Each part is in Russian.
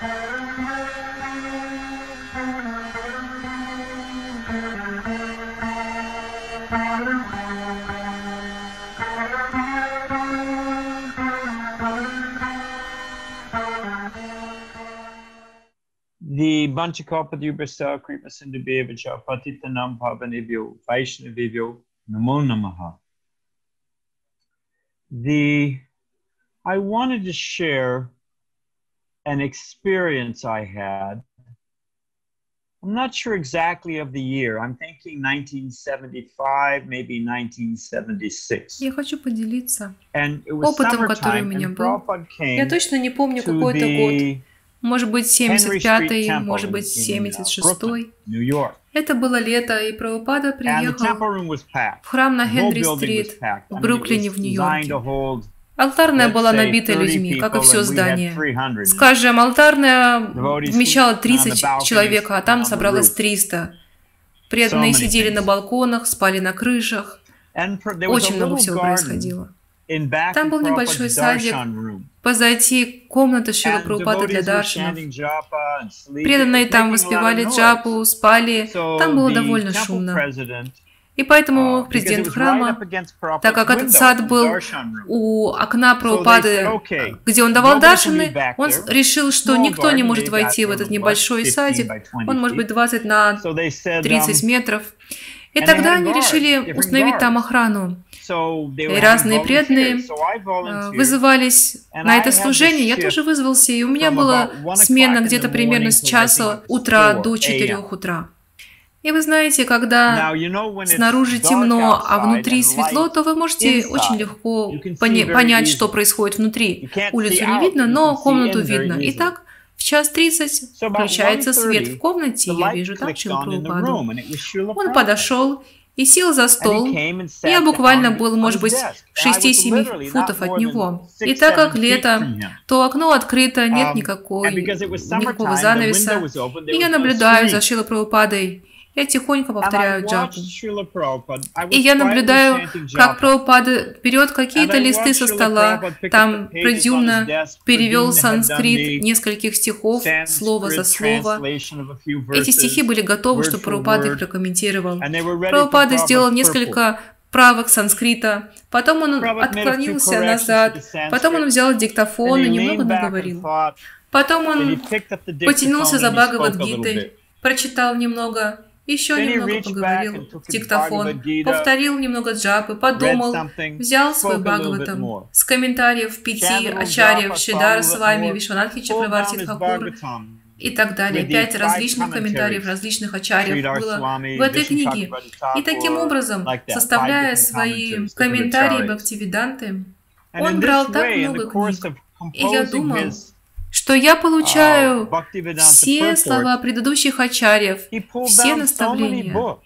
The Banchikopadhyubhasa Kripa Sindhubevacha Patitanam Pavanibhyo Vaishnavibhyo Namo Namaha. The I wanted to share an experience I had. I'm not sure exactly of the year. I'm thinking 1975, maybe 1976. Я хочу поделиться And it was опытом, который у меня был. Я точно не помню, to какой это год. Может быть, Henry Street 75-й, Temple может быть, in, uh, 76-й. Brooklyn, New York. Это было лето, и Прабхупада приехал в храм на Хенри-стрит в Бруклине, в Нью-Йорке. Алтарная была набита 30 людьми, как и все здание. 300. Скажем, алтарная вмещала on the 30 balconies, человек, а там собралось roof. 300. Преданные сидели на балконах, спали на крышах. Очень много всего происходило. Там был небольшой садик. Позади комната Шила Прабхупады для даршинов. Преданные там воспевали джапу, спали. Там было довольно шумно. И поэтому uh, президент храма, так как этот сад был у окна Прабхупады, где он давал даршины, он решил, что никто не может войти в этот небольшой 15 садик. by 20 Он может быть feet. 20 на So they said, 30 um, метров. И тогда они решили установить там охрану. И разные преданные э, вызывались на это служение. Я тоже вызвался, и у меня была смена где-то примерно с часа утра 4 до a.m. 4 утра. И вы знаете, когда снаружи темно, а внутри светло, то вы можете очень легко very понять, что происходит внутри. Улицу не видно, но комнату видно. Итак, в час тридцать включается свет 1:30, в комнате, я вижу in the Прабхупаду. Он подошел и сел за стол. Я буквально был, может быть, desk. в And I was 6-7 literally футов от него. И так как лето, то окно открыто, нет Um, никакой, никакого занавеса. И я наблюдаю за. Шила Прабхупадой. Я тихонько повторяю джапу. И я наблюдаю, как. Прабхупада берет какие-то листы со стола, там desk. перевел санскрит нескольких стихов, слово за слово. Эти стихи были готовы, чтобы Прабхупада их прокомментировал. Прабхупада сделал несколько правок санскрита, потом он отклонился назад, потом он взял диктофон и немного наговорил. Потом он потянулся за Бхагавадгитой, прочитал немного, еще немного поговорил. диктофон, повторил немного джапы, подумал, взял свой Бхагаватам с комментариев пяти ачарьев, Шидара с вами, Вишванатхи Чакраварти Bhagavatam. и так далее. Пять различных комментариев различных ачарьев было в этой книге. И таким образом, составляя свои комментарии. Бхактивиданты, он брал так много книг, и я думал, что я uh, получаю Bhaktivedanta все слова предыдущих ачарьев, все наставления,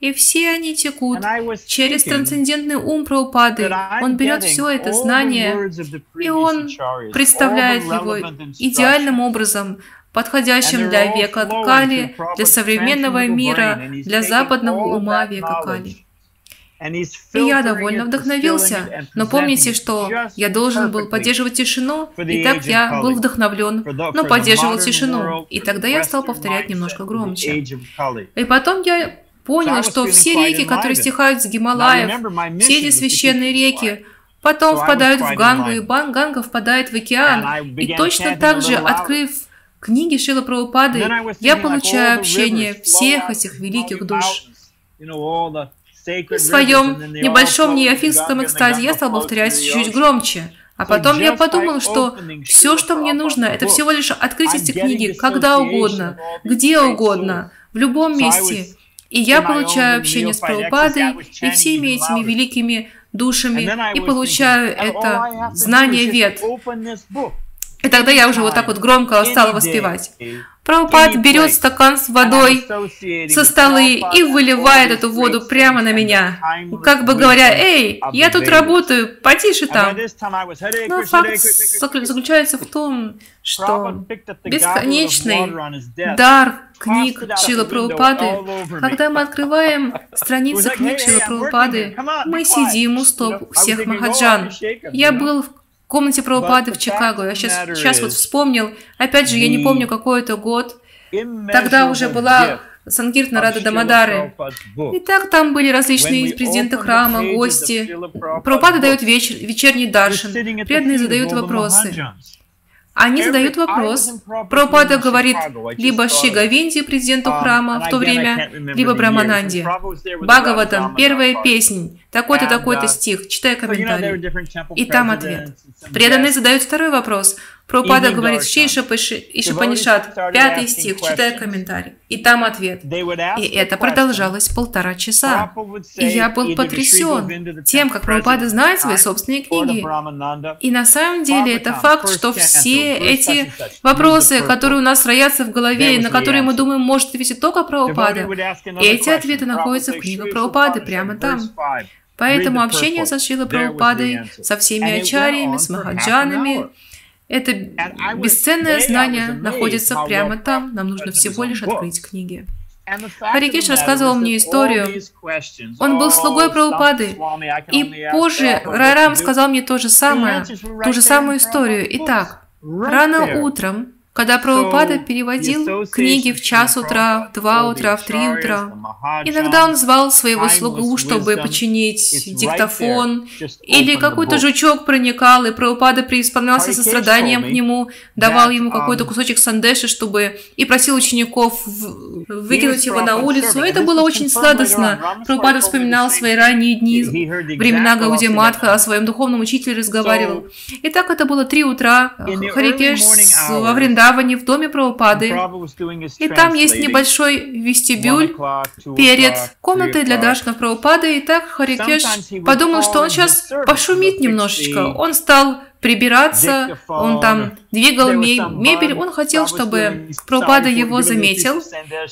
и все они текут через трансцендентный ум Прабхупады. Он берет все это знание, и он представляет его идеальным образом, подходящим для века Кали, для современного мира, для западного ума века Кали. И я довольно вдохновился, но помните, что я должен был поддерживать тишину, и так я был вдохновлен, но поддерживал тишину. И тогда я стал повторять немножко громче. И потом я понял, что все реки, которые стихают с Гималаев, все эти священные реки, потом впадают в Гангу, и. Бан- Ганга впадает в океан. И точно так же, открыв книги Шила Прабхупады, я получаю общение всех этих великих душ. В своем небольшом the экстазе я стал повторять ocean. громче. А потом я подумал, что все, что мне нужно, это всего лишь открыть эти книги когда угодно, где угодно, в любом месте. И я получаю общение с Прабхупадой и всеми этими великими душами, и получаю это знание book. И тогда я уже вот так вот громко стала day, воспевать. Прабхупад берет стакан с водой со столы и выливает эту воду прямо на меня. Как бы говоря, эй, я тут работаю, потише там. Но факт заключается в том, что бесконечный дар книг Шила window Прабхупады, когда мы открываем страницы книг Шила working Прабхупады, мы сидим у стоп всех oh, махаджан. Я you know. Комнате Прабхупады в Чикаго. Я сейчас, сейчас вот вспомнил. Опять же, я не помню, какой это год. Тогда уже была Сангиртна Рада Дамадары. И так там были различные президенты храма, гости. Прабхупада дает вечер, вечерний даршин. Преданные задают вопросы. Они задают вопрос. Прабхупада говорит либо Шигавинди, президенту храма в то время, либо Брамананди. Бхагаватам, первая песня, такой-то, такой-то стих, читай комментарий. И там ответ. Преданные задают второй вопрос. Прабхупада говорит Шиша Ишапанишат, пятый стих, читая комментарий. И там ответ. И это продолжалось полтора часа. И я был потрясен тем, как Прабхупада знает свои собственные книги. И на самом деле это факт, что все эти вопросы, которые у нас роятся в голове, и на которые мы думаем, может ответить только Прабхупада, эти ответы находятся в книгах Прабхупады прямо там. Поэтому общение со Шилой Прабхупадой, со всеми ачарьями, с махаджанами, это бесценное знание находится прямо там. Нам нужно всего лишь открыть книги. Харикеш рассказывал мне историю. Он был слугой Прабхупады. И позже Райрам сказал мне то же самое, ту же самую историю. Итак, рано утром когда Прабхупада переводил книги в час утра, в два утра, в три утра, иногда он звал своего слугу, чтобы починить диктофон, или какой-то жучок проникал, и Прабхупада преисполнялся состраданием к нему, давал ему какой-то кусочек сандеши, чтобы... и просил учеников выкинуть его на улицу. Это было очень сладостно. Прабхупада вспоминал свои ранние дни, времена Гауди Матха, о своем духовном учителе разговаривал. И так это было три утра. Харикеш во Вриндаване Вриндаване, в доме Прабхупады. И там есть небольшой вестибюль перед комнатой для Дашна Прабхупады. И так Харикеш подумал, что он сейчас пошумит немножечко. Он стал прибираться, он там двигал мебель, он хотел, чтобы Прабхупада его заметил,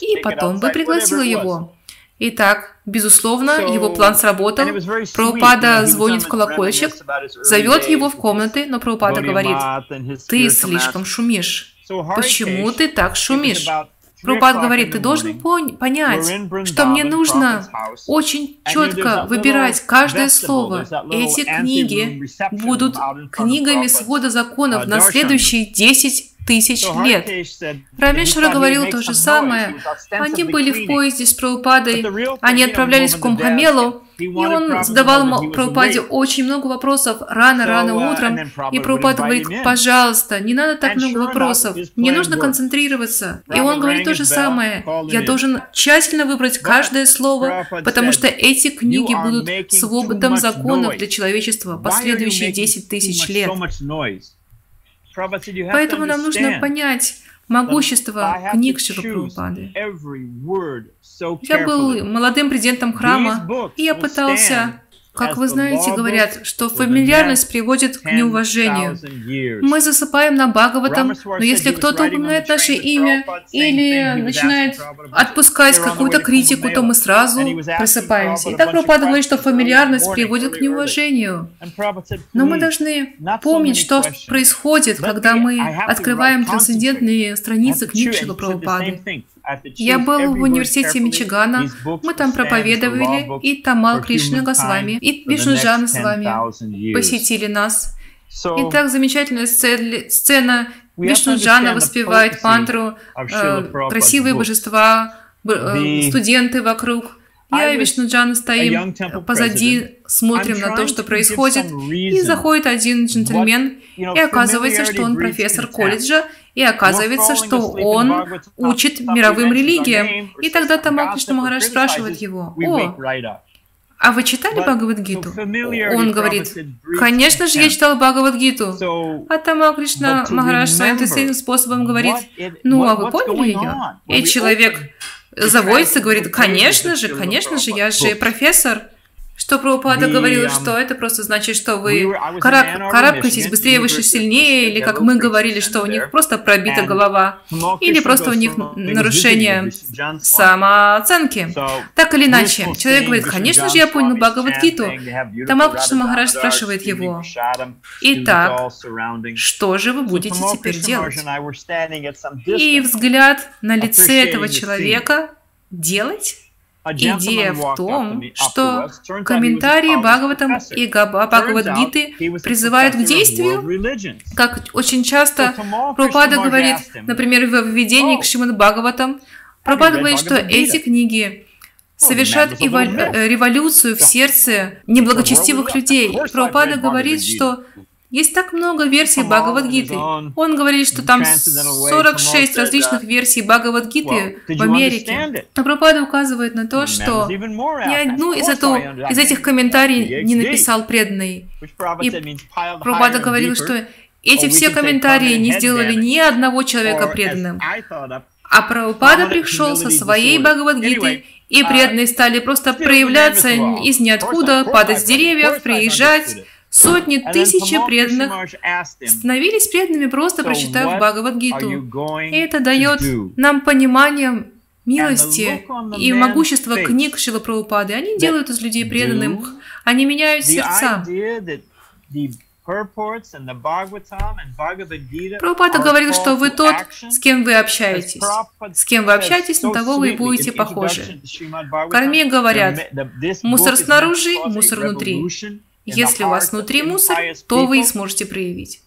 и потом бы пригласил его. Итак, безусловно, его план сработал. Прабхупада звонит в колокольчик, зовет его в комнаты, но Прабхупада говорит, «Ты слишком шумишь. Почему ты так шумишь?» Прабхупад говорит, ты должен понять, что мне нужно очень четко выбирать каждое слово. Эти книги будут книгами свода законов на следующие 10 тысяч лет. Рамешвара говорил то же самое. Они были в поезде с Прабхупадой, они отправлялись в Кумхамелу, и он задавал Прабхупаде очень много вопросов рано-рано uh, утром, и Прабхупада говорит, пожалуйста, не надо так много вопросов, мне нужно концентрироваться. И он говорит то же самое, я должен тщательно выбрать каждое слово, потому что эти книги будут свободом законов для человечества последующие 10 тысяч лет. Поэтому нам нужно понять могущество книг Шила Я был молодым президентом храма, и я пытался как вы знаете, говорят, что фамильярность приводит к неуважению. Мы засыпаем на Бхагаватам, но если кто-то упоминает наше имя или начинает отпускать какую-то критику, то мы сразу просыпаемся. И так Прабхупада говорит, что фамильярность приводит к неуважению. Но мы должны помнить, что происходит, когда мы открываем трансцендентные страницы книг Шила Прабхупады. Я был в университете Мичигана, мы там проповедовали, и Тамал Кришна Госвами, и Вишнуджана с вами посетили нас. И так замечательная сцена. Вишнуджана воспевает мантру, э, красивые божества, э, студенты вокруг. Я и Вишнуджана стоим позади, смотрим на то, что происходит, и заходит один джентльмен, и оказывается, что он профессор колледжа, и оказывается, что он учит мировым религиям. И тогда Тамал Кришна спрашивает его, «О, а вы читали Бхагавадгиту? Он говорит, конечно же, я читал Бхагавадгиту. А Тамал Кришна Махарадж своим тысячным способом говорит, ну, а вы поняли ее? И человек заводится, говорит, конечно же, конечно же, я же профессор. Что Прабхупада говорил, что это просто значит, что вы караб карабкаетесь быстрее, выше, сильнее, или как мы говорили, что у них просто пробита голова, или просто у них нарушение самооценки. Так или иначе, человек говорит, конечно же, я понял Бхагавадгиту. Тамал Кришна Махарадж спрашивает его, итак, что же вы будете теперь делать? И взгляд на лице этого человека делать? Идея в том, что комментарии Бхагаватам и Бхагавадгиты призывают к действию, как очень часто Пропада говорит, например, в введении к Шримад Бхагаватам, Пропада говорит, что эти книги совершают э, революцию в сердце неблагочестивых людей. Пропада говорит, что есть так много версий Бхагавадгиты. Он говорит, что там 46 различных версий Бхагавадгиты в Америке. Но Прабхупада указывает на то, что ни одну из, эту, из этих комментариев не написал преданный. И Прабхупада говорил, что эти все комментарии не сделали ни одного человека преданным. А Прабхупада пришел со своей Бхагавадгитой, и преданные стали просто проявляться из ниоткуда, падать с деревьев, приезжать, Сотни, тысячи преданных становились преданными, просто прочитав Бхагавадгиту. И это дает нам понимание милости и могущества книг Шила Прабхупады. Они делают из людей преданных, они меняют сердца. Прабхупада говорил, что вы тот, с кем вы общаетесь. С кем вы общаетесь, на того вы и будете похожи. В Карме говорят, мусор снаружи, мусор внутри. Если у вас внутри мусор, то вы сможете проявить.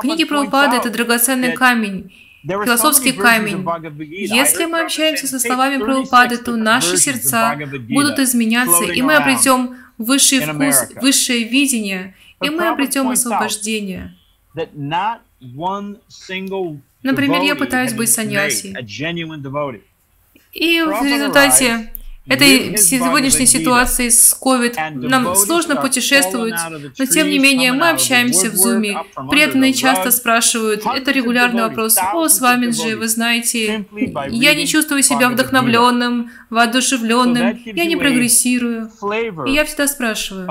Книги Прабхупады – это драгоценный камень, философский камень. Если мы общаемся со словами Прабхупады, то наши сердца будут изменяться, и мы обретем высший вкус, высшее видение, и мы обретем освобождение. Например, я пытаюсь быть саньяси. И в результате этой сегодняшней ситуации с COVID нам сложно путешествовать, но тем не менее мы общаемся в Zoom. Преданные часто спрашивают, это регулярный вопрос, о, с вами же, вы знаете, я не чувствую себя вдохновленным, воодушевленным, я не прогрессирую. И я всегда спрашиваю,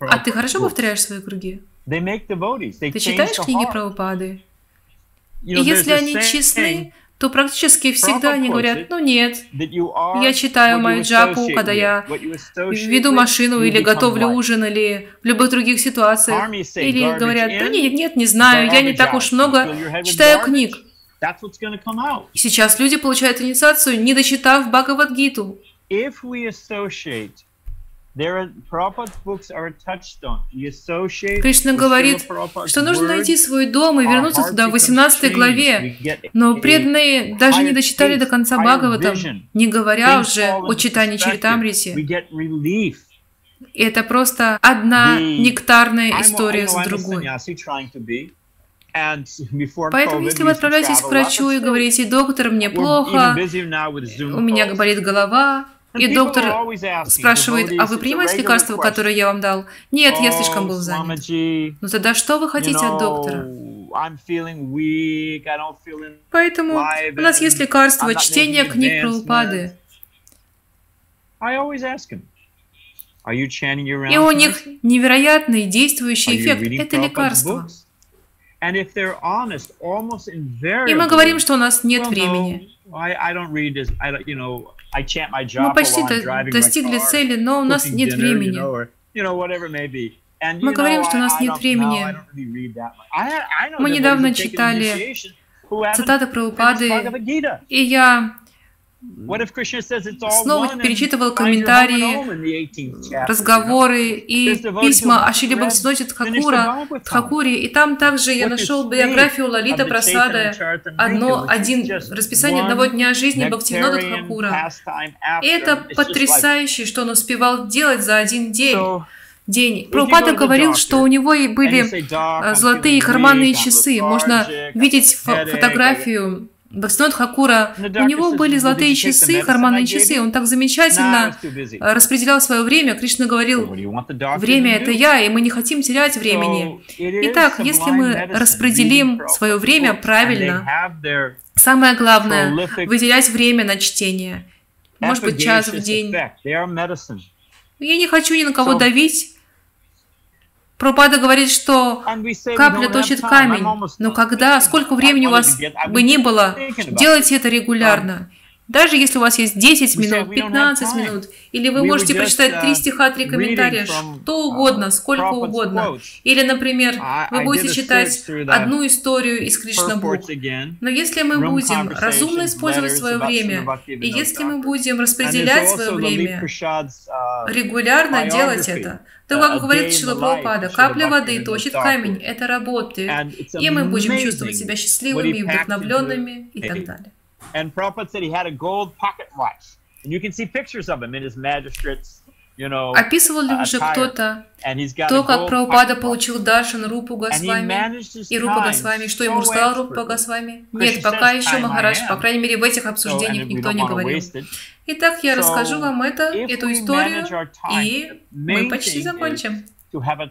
а ты хорошо повторяешь свои круги? Ты читаешь книги про упады? И если они честны, то практически всегда они говорят, ну нет, я читаю мою джапу, когда я веду машину или готовлю ужин, или в любых других ситуациях. Или говорят, да нет, нет, не знаю, я не так уж много читаю книг. Сейчас люди получают инициацию, не дочитав Бхагавадгиту. Кришна говорит, что нужно найти свой дом и вернуться туда в 18 главе. Но преданные даже не дочитали до конца Бхагаватам, не говоря уже о читании Чаритамрити. Это просто одна нектарная история с другой. Поэтому, если вы отправляетесь к врачу и говорите, доктор, мне плохо, у меня болит голова, и доктор спрашивает, а вы принимаете лекарство, которое я вам дал? Нет, я слишком был занят. Ну тогда что вы хотите от доктора? Поэтому у нас есть лекарство, чтение книг про упады. И у них невероятный действующий эффект. Это лекарство. И мы говорим, что у нас нет времени. Мы почти достигли цели, но у нас нет времени. Мы говорим, что у нас нет времени. Мы недавно читали цитаты про упады, и я снова перечитывал комментарии, разговоры и письма о Шиле Бхактиноте Тхакура, Тхакуре, и там также я нашел биографию Лалита Прасада, одно, один, расписание одного дня жизни Бхактивинода Тхакура. И это потрясающе, что он успевал делать за один день. день. Прабхупада говорил, что у него и были э, золотые карманные часы. Можно видеть фотографию Бхактинот Хакура, у него были золотые часы, карманные часы, он так замечательно распределял свое время. Кришна говорил, время это я, и мы не хотим терять времени. Итак, если мы распределим свое время правильно, самое главное – выделять время на чтение. Может быть, час в день. Я не хочу ни на кого давить, Пропада говорит, что капля точит камень, но когда, сколько времени у вас бы ни было, делайте это регулярно. Даже если у вас есть 10 минут, 15 минут, или вы можете прочитать три uh, стиха, три комментария, что угодно, uh, сколько угодно. Или, например, вы будете читать одну историю из Кришнабук. Но если мы будем разумно использовать свое время, и если мы будем распределять свое время, uh, регулярно делать это, то, как говорит Шила Прабхупада, капля воды точит камень, это работает, и мы будем чувствовать себя счастливыми, вдохновленными и так далее. And Prabhupada said he had a gold pocket watch. And you can see pictures of him in his magistrate's Описывал ли уже кто-то то, как Прабхупада получил Даршан Рупу Госвами и Рупа Госвами, что ему рассказал Рупа Госвами? Нет, пока еще Махарадж, по крайней мере в этих обсуждениях никто не говорил. Итак, я расскажу вам это, эту историю, и мы почти закончим. Я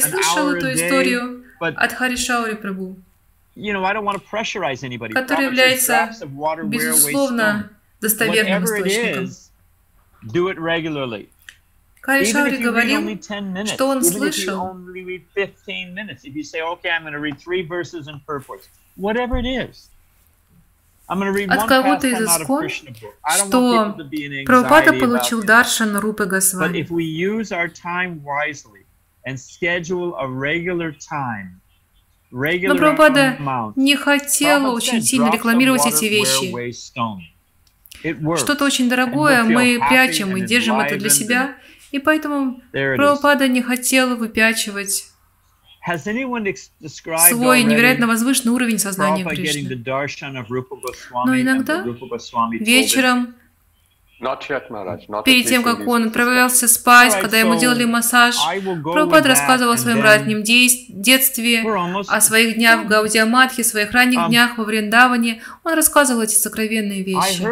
слышал эту историю от Харишаури Прабу который является, безусловно, достоверным источником. Кай Шаури говорил, что он слышал, от кого-то из искон, что Прабхупада получил даршан Рупы Госвами. Но Прабхупада не хотел очень сильно рекламировать эти вещи. Что-то очень дорогое мы прячем и держим это для себя, и поэтому Прабхупада не хотел выпячивать свой невероятно возвышенный уровень сознания Кришны. Но иногда вечером Перед тем, как он отправлялся спать, когда ему делали массаж, Прабхупад рассказывал о своем раннем детстве, о своих днях в Гаудиаматхе, своих ранних um, днях во Вриндаване. Он рассказывал эти сокровенные вещи.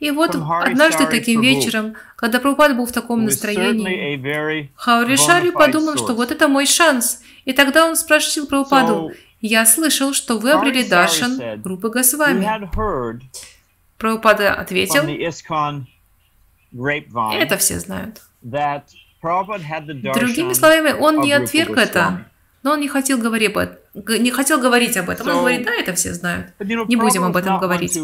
И вот однажды таким вечером, когда Прабхупад был в таком настроении, Хауришари подумал, что вот это мой шанс. И тогда он спросил Прабхупаду, «Я слышал, что вы обрели даршан группы Госвами». Прабхупада ответил, это все знают. Другими словами, он не отверг это, но он не хотел, говорить об, не хотел говорить об этом. Он говорит, да, это все знают. Не будем об этом говорить.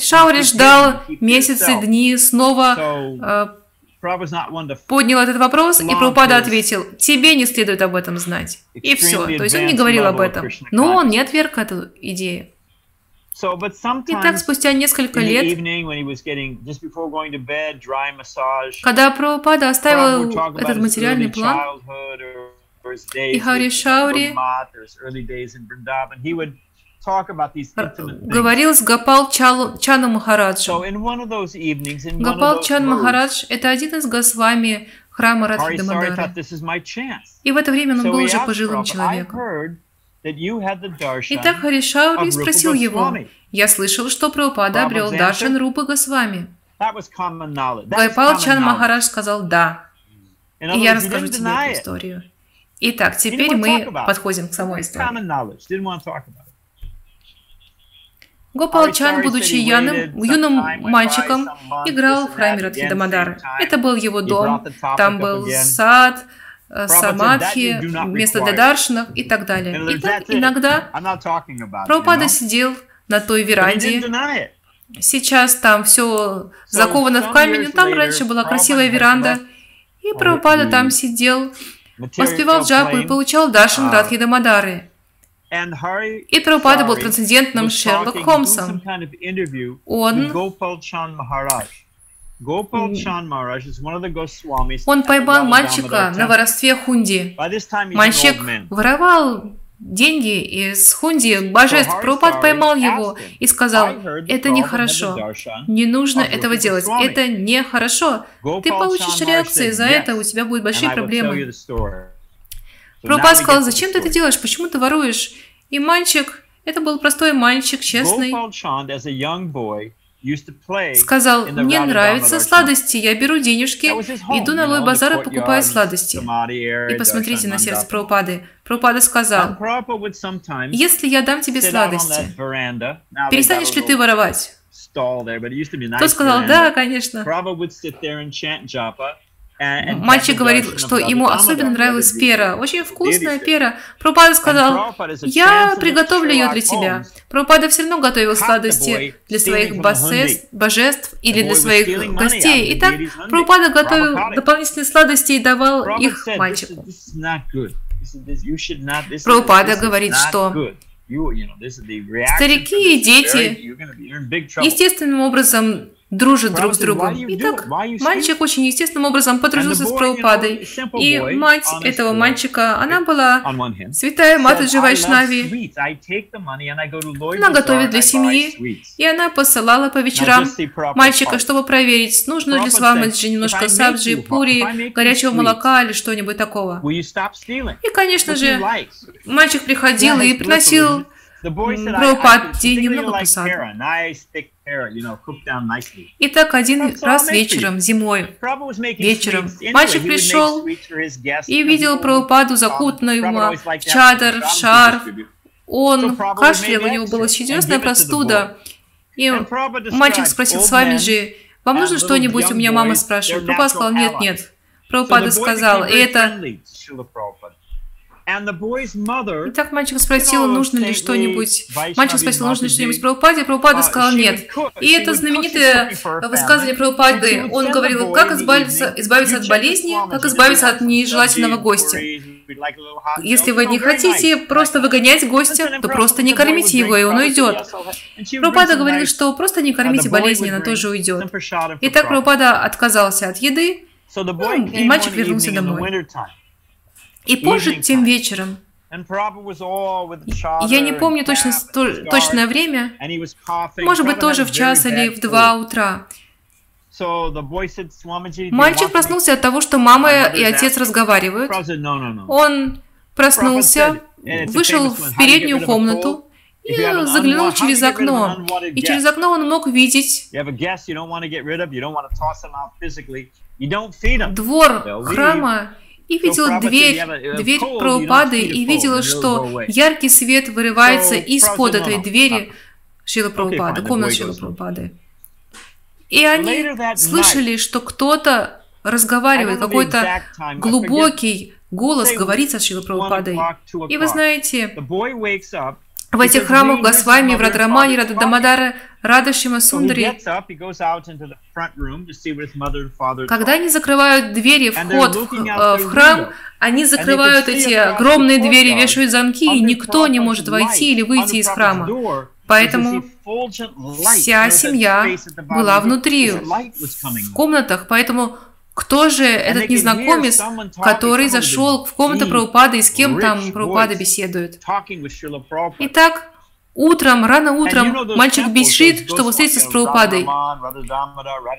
Шаури ждал месяцы, дни, снова э, поднял этот вопрос, и Прабхупада ответил, тебе не следует об этом знать. И все. То есть он не говорил об этом. Но он не отверг эту идею. Итак, спустя несколько лет, когда Прабхупада оставил этот материальный план, и Хари Шаури говорил с Гапал Чану Махараджем. Гапал Чан Махарадж – это один из Госвами храма Радхи Дамадара. И в это время он был уже пожилым человеком. Итак, Харишаури спросил его, «Я слышал, что Прабхупада обрел Даршан Рупа Госвами». Гайпал Чан Махарадж сказал «Да». И я расскажу тебе эту историю. Итак, теперь мы подходим к самой истории. Гопалчан, будучи юным, юным мальчиком, играл в храме Радхи. Это был его дом, там был сад, э, самадхи, место для даршинов и так далее. И так иногда Прабхупада сидел на той веранде. Сейчас там все заковано в камень, там раньше была красивая веранда. И Прабхупада там сидел, воспевал джапу и получал даршин uh, Радхи Дамадары. И Прабхупада был трансцендентным Шерлок Холмсом. Он он поймал мальчика на воровстве хунди. Мальчик воровал деньги из хунди божеств. Прабхупад поймал его и сказал, это нехорошо, не нужно этого делать, это нехорошо. Ты получишь реакции, за это у тебя будут большие проблемы. Прабхупад сказал, зачем ты это делаешь, почему ты воруешь? И мальчик, это был простой мальчик, честный, сказал, мне нравятся сладости, я беру денежки, иду на Лой базар и покупаю сладости. И посмотрите на сердце Прабхупады. Прабхупада сказал, если я дам тебе сладости, перестанешь ли ты воровать? Тот сказал, да, конечно. Мальчик говорит, что ему особенно нравилась пера. Очень вкусная пера. Прабхупада сказал, я приготовлю ее для тебя. Прабхупада все равно готовил сладости для своих божеств, божеств или для своих гостей. Итак, Прабхупада готовил дополнительные сладости и давал их мальчику. Прабхупада говорит, что Старики и дети естественным образом дружат друг с другом. Итак, мальчик очень естественным образом подружился с Прабхупадой. И мать этого мальчика, она была святая Матаджи Вайшнави. Она готовит для семьи, и она посылала по вечерам мальчика, чтобы проверить, нужно ли с Вамаджи немножко сабджи, пури, горячего молока или что-нибудь такого. И, конечно же, мальчик приходил и приносил Прабхупад немного посаду. Итак, один раз вечером, зимой, вечером, мальчик пришел и видел Прабхупаду закутанного в чадр, в шарф. Он кашлял, у него была серьезная простуда. И мальчик спросил с вами же, вам нужно что-нибудь? У меня мама спрашивает. Прабхупада сказал, нет, нет. Прабхупада сказал, и это Итак, мальчик спросил, нужно ли что-нибудь. Мальчик спросил, нужно ли что-нибудь Прабхупаде. Прабхупада uh, сказал нет. И это знаменитое высказывание Прабхупады. Он говорил, как избавиться, избавиться от болезни, как избавиться от нежелательного гостя. Если вы не хотите просто выгонять гостя, то просто не кормите его, и он уйдет. Прабхупада говорил, что просто не кормите болезни, она тоже уйдет. Итак, Прабхупада отказался от еды, и мальчик вернулся домой. И позже, тем вечером, я не помню точно, точное время, может быть, тоже в час или в два утра. Мальчик проснулся от того, что мама и отец разговаривают. Он проснулся, вышел в переднюю комнату и заглянул через окно. И через окно он мог видеть двор храма и видел дверь, дверь Прабхупады, и видела, что яркий свет вырывается из-под этой двери. Шила Прабхупады, комнаты Шила Прабхупады. И они слышали, что кто-то разговаривает, какой-то глубокий голос говорит со Шила Прабхупадой. И вы знаете, в этих храмах Госвами, в Радрамане, Рададамадара, Радашима Сундари, когда они закрывают двери, вход э, в храм, они закрывают эти огромные двери, вешают замки, и никто не может войти или выйти из храма. Поэтому вся семья была внутри, в комнатах, поэтому кто же этот незнакомец, который зашел в комнату Прабхупады и с кем там Прабхупада беседует? Итак, утром, рано утром, мальчик бежит, чтобы встретиться с Прабхупадой.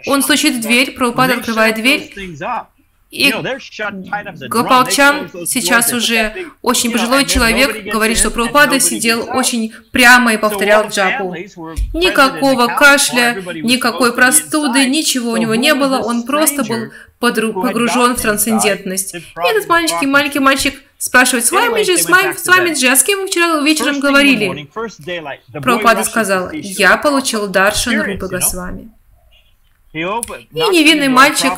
Он стучит в дверь, Прабхупада открывает дверь, и Гопалчан сейчас уже очень пожилой человек, говорит, что Прабхупада сидел очень прямо и повторял джапу. Никакого кашля, никакой простуды, ничего у него не было, он просто был погружен в трансцендентность. И этот маленький маленький мальчик спрашивает, с вами же, с вами, с вами же, а с кем вы вчера вечером говорили? Прабхупада сказал, я получил даршан Рупа Госвами. И невинный мальчик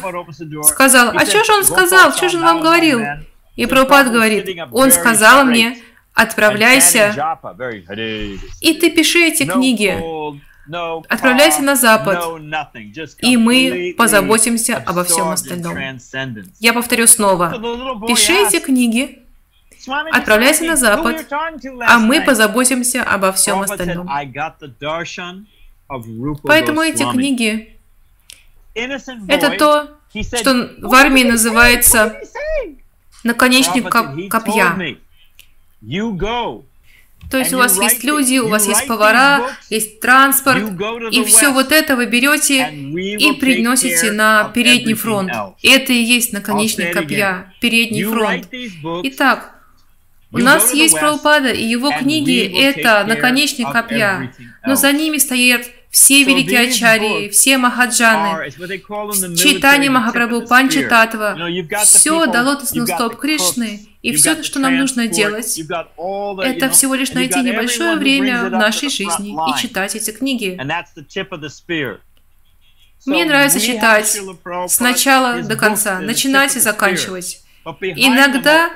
сказал, а что же он сказал, что же он вам говорил? И Прабхупад говорит, он сказал мне, отправляйся, и ты пиши эти книги, отправляйся на Запад, и мы позаботимся обо всем остальном. Я повторю снова, пиши эти книги, отправляйся на Запад, а мы позаботимся обо всем остальном. Поэтому эти книги это то, что в армии называется наконечник копья. То есть у вас есть люди, у вас есть повара, есть транспорт, и все вот это вы берете и приносите на передний фронт. Это и есть наконечник копья, передний фронт. Итак, у нас есть Прабхупада, и его книги – это наконечник копья, но за ними стоят все великие ачарьи, все махаджаны, читание Махапрабху, Панча Татва, все лотосных стоп Кришны, и все, что нам нужно делать, это всего лишь найти небольшое время в нашей жизни и читать эти книги. Мне нравится читать с начала до конца, начинать и заканчивать. Иногда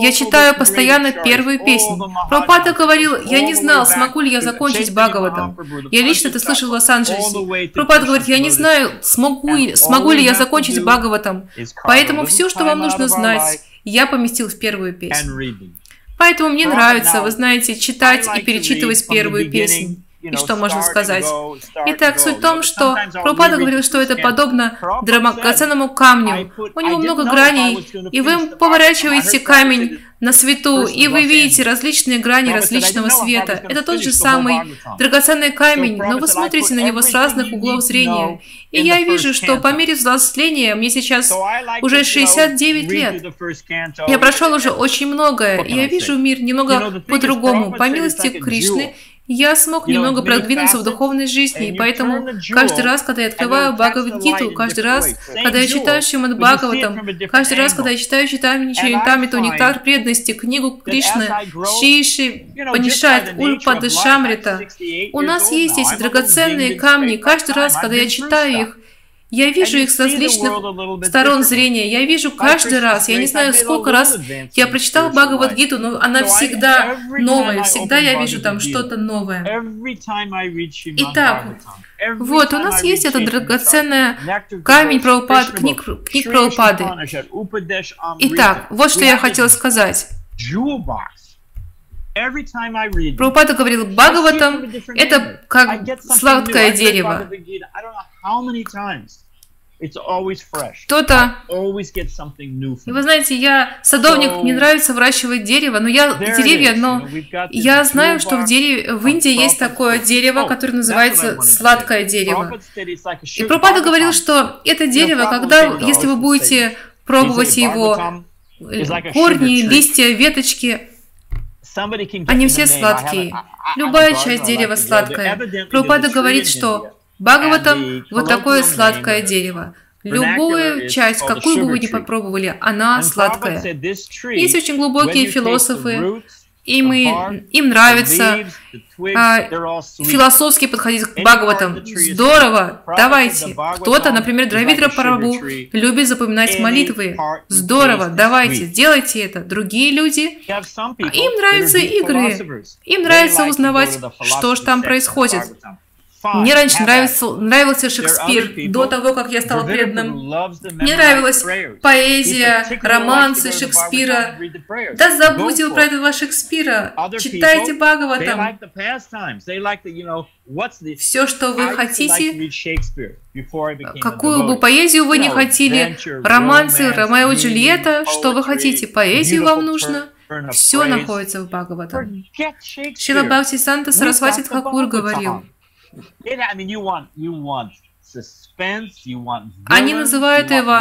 я читаю постоянно первую песню. Пропата говорил, я не знал, смогу ли я закончить Бхагаватам. Я лично это слышал в Лос-Анджелесе. Пропата говорит, я не знаю, смогу, смогу ли я закончить Бхагаватам. Поэтому все, что вам нужно знать, я поместил в первую песню. Поэтому мне нравится, вы знаете, читать и перечитывать первую песню. И что можно сказать? Итак, суть в том, что Прабхупада говорил, что это подобно драгоценному камню. У него много граней, и вы поворачиваете камень на свету, и вы видите различные грани различного света. Это тот же самый драгоценный камень, но вы смотрите на него с разных углов зрения. И я вижу, что по мере взросления, мне сейчас уже 69 лет, я прошел уже очень многое, и я вижу мир немного по-другому. По милости Кришны, я смог немного продвинуться в духовной жизни, и поэтому каждый раз, когда я открываю Бхагавадгиту, каждый раз, когда я читаю Шримад Бхагаватам, каждый раз, когда я читаю Читамини Чаритамиту, Нектар преданности, книгу Кришны, Шиши, Панишат, Ульпады, Шамрита, у нас есть эти драгоценные камни. Каждый раз, когда я читаю их, я вижу их с различных сторон зрения. Я вижу каждый раз. Я не знаю, сколько раз я прочитал Бхагавадгиту, но она всегда новая. Всегда я вижу там что-то новое. Итак, вот, у нас есть этот драгоценный камень правопад, книг, книг правопады. Итак, вот что я хотела сказать. Прабхупада говорил, Бхагаватам – это как сладкое дерево. Кто-то... И вы знаете, я садовник, мне нравится выращивать дерево, но я деревья, но я знаю, что в, дереве, в Индии есть такое дерево, oh, которое называется сладкое дерево. И Пропада говорил, что это дерево, когда, если вы будете пробовать его, корни, листья, веточки, они все сладкие. Любая часть дерева сладкая. Прабхупада говорит, что Бхагаватам – вот такое сладкое дерево. Любую часть, какую бы вы ни попробовали, она сладкая. Есть очень глубокие философы, им, и, им нравится а, философски подходить к Бхагаватам. Здорово, давайте. Кто-то, например, Дравидра Парабу, любит запоминать молитвы. Здорово, давайте, делайте это. Другие люди, им нравятся игры. Им нравится узнавать, что же там происходит. Мне раньше нравился, нравился Шекспир, до того, как я стала преданным. Мне нравилась поэзия, романсы Шекспира. Да забудьте вы про этого Шекспира. Читайте Бхагаватам. Все, что вы хотите, какую бы поэзию вы не хотели, романсы, Ромео и Джульетта, что вы хотите, поэзию вам нужно, все находится в Бхагаватам. Шила Бхакти Санта Сарасвати Тхакур говорил, они называют его...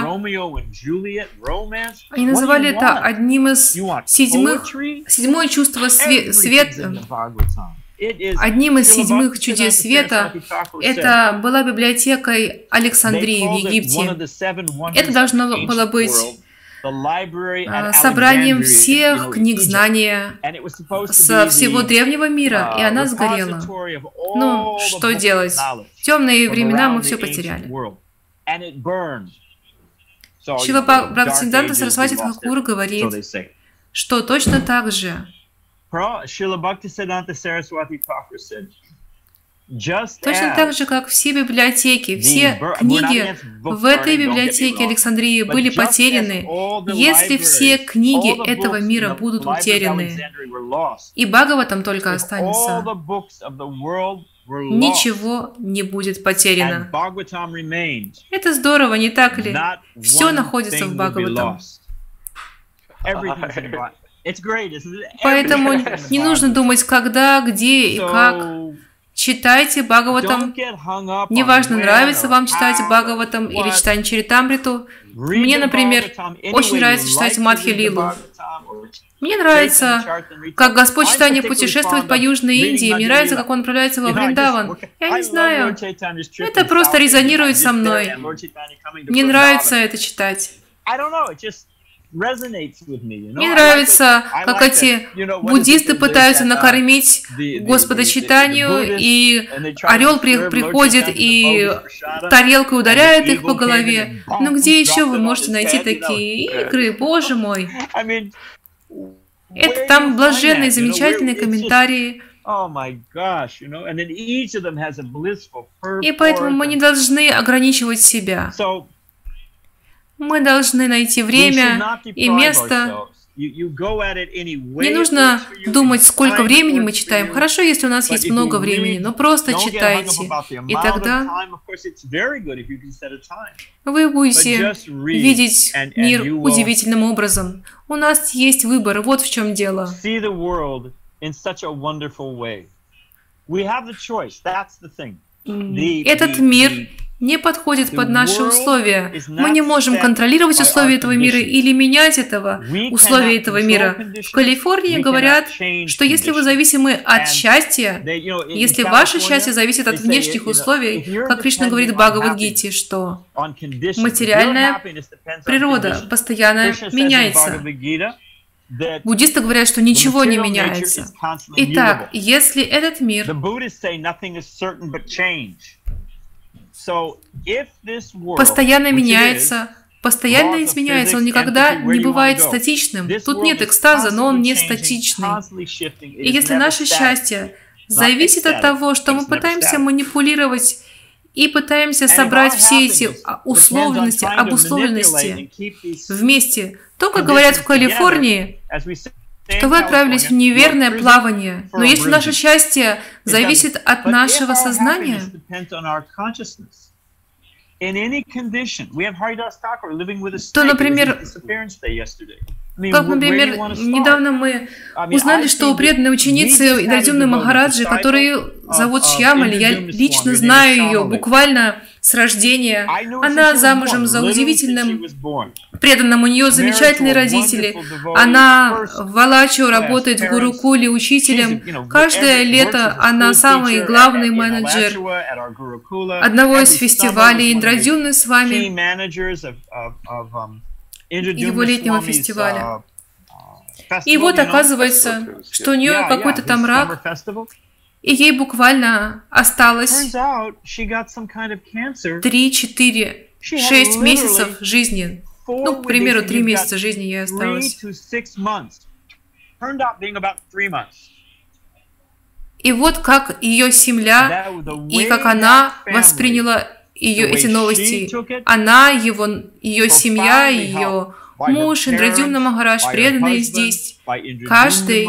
Они называли это одним из седьмых... Седьмое чувство све... света. Одним из седьмых чудес света. Это была библиотекой Александрии в Египте. Это должно было быть собранием всех книг знания со всего древнего мира, и она сгорела. Ну, что делать? В темные времена мы все потеряли. Шила Бхактисиданта Сарасвати Тхакур говорит, что точно так же Шила Бхактисиданта Сарасвати Тхакур Точно так же, как все библиотеки, все книги в этой библиотеке Александрии были потеряны, если все книги этого мира будут утеряны, и Бхагаватам только останется, ничего не будет потеряно. Это здорово, не так ли? Все находится в Бхагаватам. Поэтому не нужно думать, когда, где и как. Читайте Бхагаватам. Неважно, нравится вам читать Бхагаватам или читать Чаритамриту. Мне, например, очень нравится читать Мадхи Лилу. Мне нравится, как Господь Читание путешествует по Южной Индии. Мне нравится, как он отправляется во Вриндаван. Я не знаю. Это просто резонирует со мной. Мне нравится это читать. Мне нравится, как эти буддисты пытаются накормить Господа читанию, и орел при, приходит и тарелкой ударяет их по голове. Ну где еще вы можете найти такие игры, боже мой? Это там блаженные, замечательные комментарии. И поэтому мы не должны ограничивать себя. Мы должны найти время и место. Не нужно думать, сколько времени мы читаем. Хорошо, если у нас есть много времени, но просто читайте. И тогда вы будете видеть мир удивительным образом. У нас есть выбор, вот в чем дело. Этот мир не подходит под наши условия. Мы не можем контролировать условия этого мира или менять этого, условия этого мира. В Калифорнии говорят, что если вы зависимы от счастья, если ваше счастье зависит от внешних условий, как Кришна говорит Бхагавадгите, что материальная природа постоянно меняется. Буддисты говорят, что ничего не меняется. Итак, если этот мир постоянно меняется, постоянно изменяется, он никогда не бывает статичным. Тут нет экстаза, но он не статичный. И если наше счастье зависит от того, что мы пытаемся манипулировать и пытаемся собрать все эти условности, обусловленности вместе, то, как говорят в Калифорнии, что вы отправились в неверное плавание. Но если наше счастье зависит от нашего сознания, то, например, как, например, недавно мы узнали, что у преданной ученицы Индрадюмны Махараджи, которую зовут Шьямали, я лично знаю ее буквально с рождения. Она замужем за удивительным преданным, у нее замечательные родители. Она в Валачо работает в Гурукуле учителем. Каждое лето она самый главный менеджер одного из фестивалей. Индрадюмны с вами. его летнего фестиваля. И вот оказывается, что у нее какой-то там рак, и ей буквально осталось 3, 4, 6 месяцев жизни. Ну, к примеру, 3 месяца жизни ей осталось. И вот как ее семья и как она восприняла ее эти новости. Она, его, ее семья, ее муж, Индрадюмна Махарадж, преданные здесь, каждый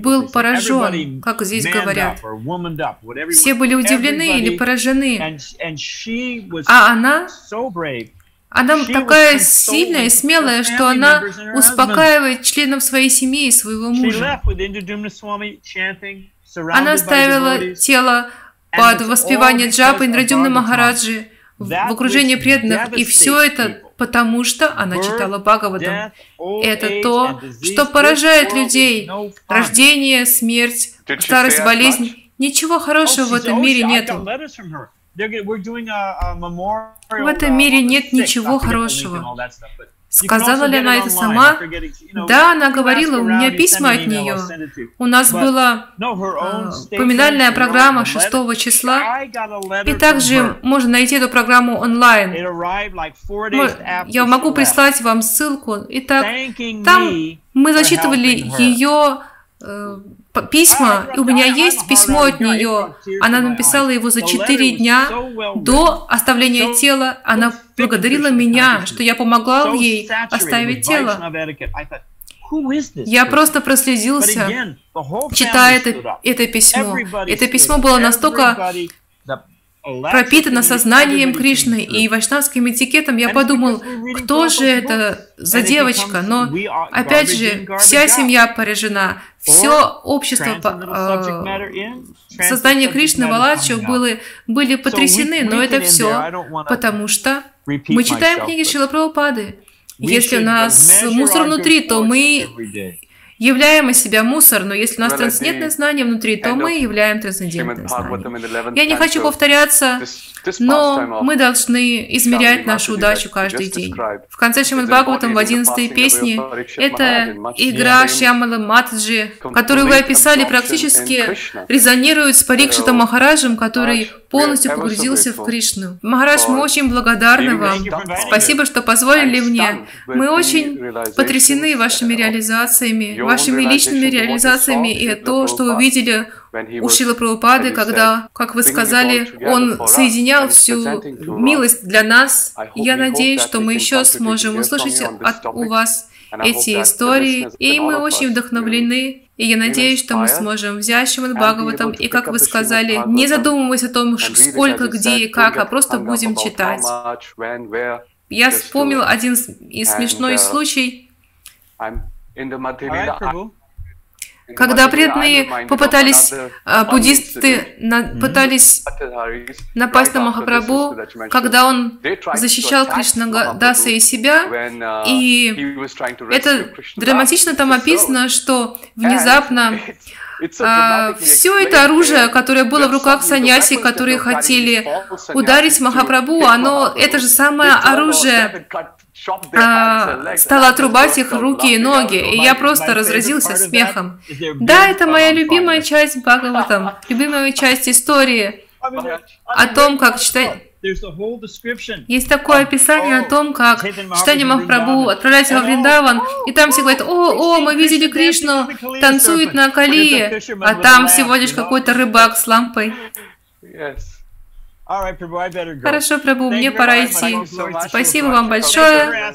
был поражен, как здесь говорят. Все были удивлены или поражены. А она она такая сильная и смелая, что она успокаивает членов своей семьи и своего мужа. Она оставила тело под воспевание джапы Индрадюмны Махараджи в окружении преданных, и все это потому, что она читала Бхагаватам. Это то, что поражает людей. Рождение, смерть, старость, болезнь. Ничего хорошего в этом мире нету. В этом мире нет ничего хорошего. Сказала ли она это сама? Да, она говорила, у меня письма от нее. У нас была э, поминальная программа 6 числа, и также можно найти эту программу онлайн. Я могу прислать вам ссылку. Итак, там мы зачитывали ее э, письма, и у меня есть письмо от нее. Она написала его за четыре дня до оставления тела. Она благодарила меня, что я помогла ей оставить тело. Я просто прослезился, читая это, это письмо. Это письмо было настолько пропитана сознанием Кришны и вайшнавским этикетом, я подумал, кто же это за девочка? Но, опять же, вся семья поражена, все общество, э, создание Кришны, Валачо были, были потрясены, но это все потому, что мы читаем книги Шила Прабхупады. Если у нас мусор внутри, то мы являем из себя мусор, но если у нас трансцендентное знание внутри, то мы являем трансцендентное знание. Я не хочу повторяться, но мы должны измерять нашу удачу каждый день. В конце Шримад Бхагаватам в 11 песне это игра Шьямала Матаджи, которую вы описали, практически резонирует с Парикшитом Махараджем, который полностью погрузился в Кришну. Махарадж, мы очень благодарны вам. Спасибо, что позволили мне. Мы очень потрясены вашими реализациями, вашими личными реализациями и то, что вы видели у Шила Прабхупады, когда, как вы сказали, он соединял всю милость для нас. Я надеюсь, что мы еще сможем услышать от, у вас эти истории, и мы очень вдохновлены, и я надеюсь, что мы сможем взять Шримад Бхагаватам, и, как вы сказали, не задумываясь о том, сколько, где и как, а просто будем читать. Я вспомнил один смешной случай. Когда преданные попытались, а, буддисты на, пытались напасть на Махапрабху, когда он защищал Кришна Даса и себя, uh, и это драматично там описано, что внезапно а, все это оружие, которое было в руках саньяси, которые хотели ударить Махапрабху, оно это же самое оружие а, стала отрубать их руки и ноги, и я просто разразился смехом. Да, это моя любимая часть Бхагаватам, любимая часть истории. О том, как читать... Есть такое описание о том, как читание Махапрабху отправляется во Вриндаван, и там все говорят, о, о, мы видели Кришну, танцует на Калие, а там всего лишь какой-то рыбак с лампой. Хорошо, Прабу, мне пора идти. Спасибо вам большое.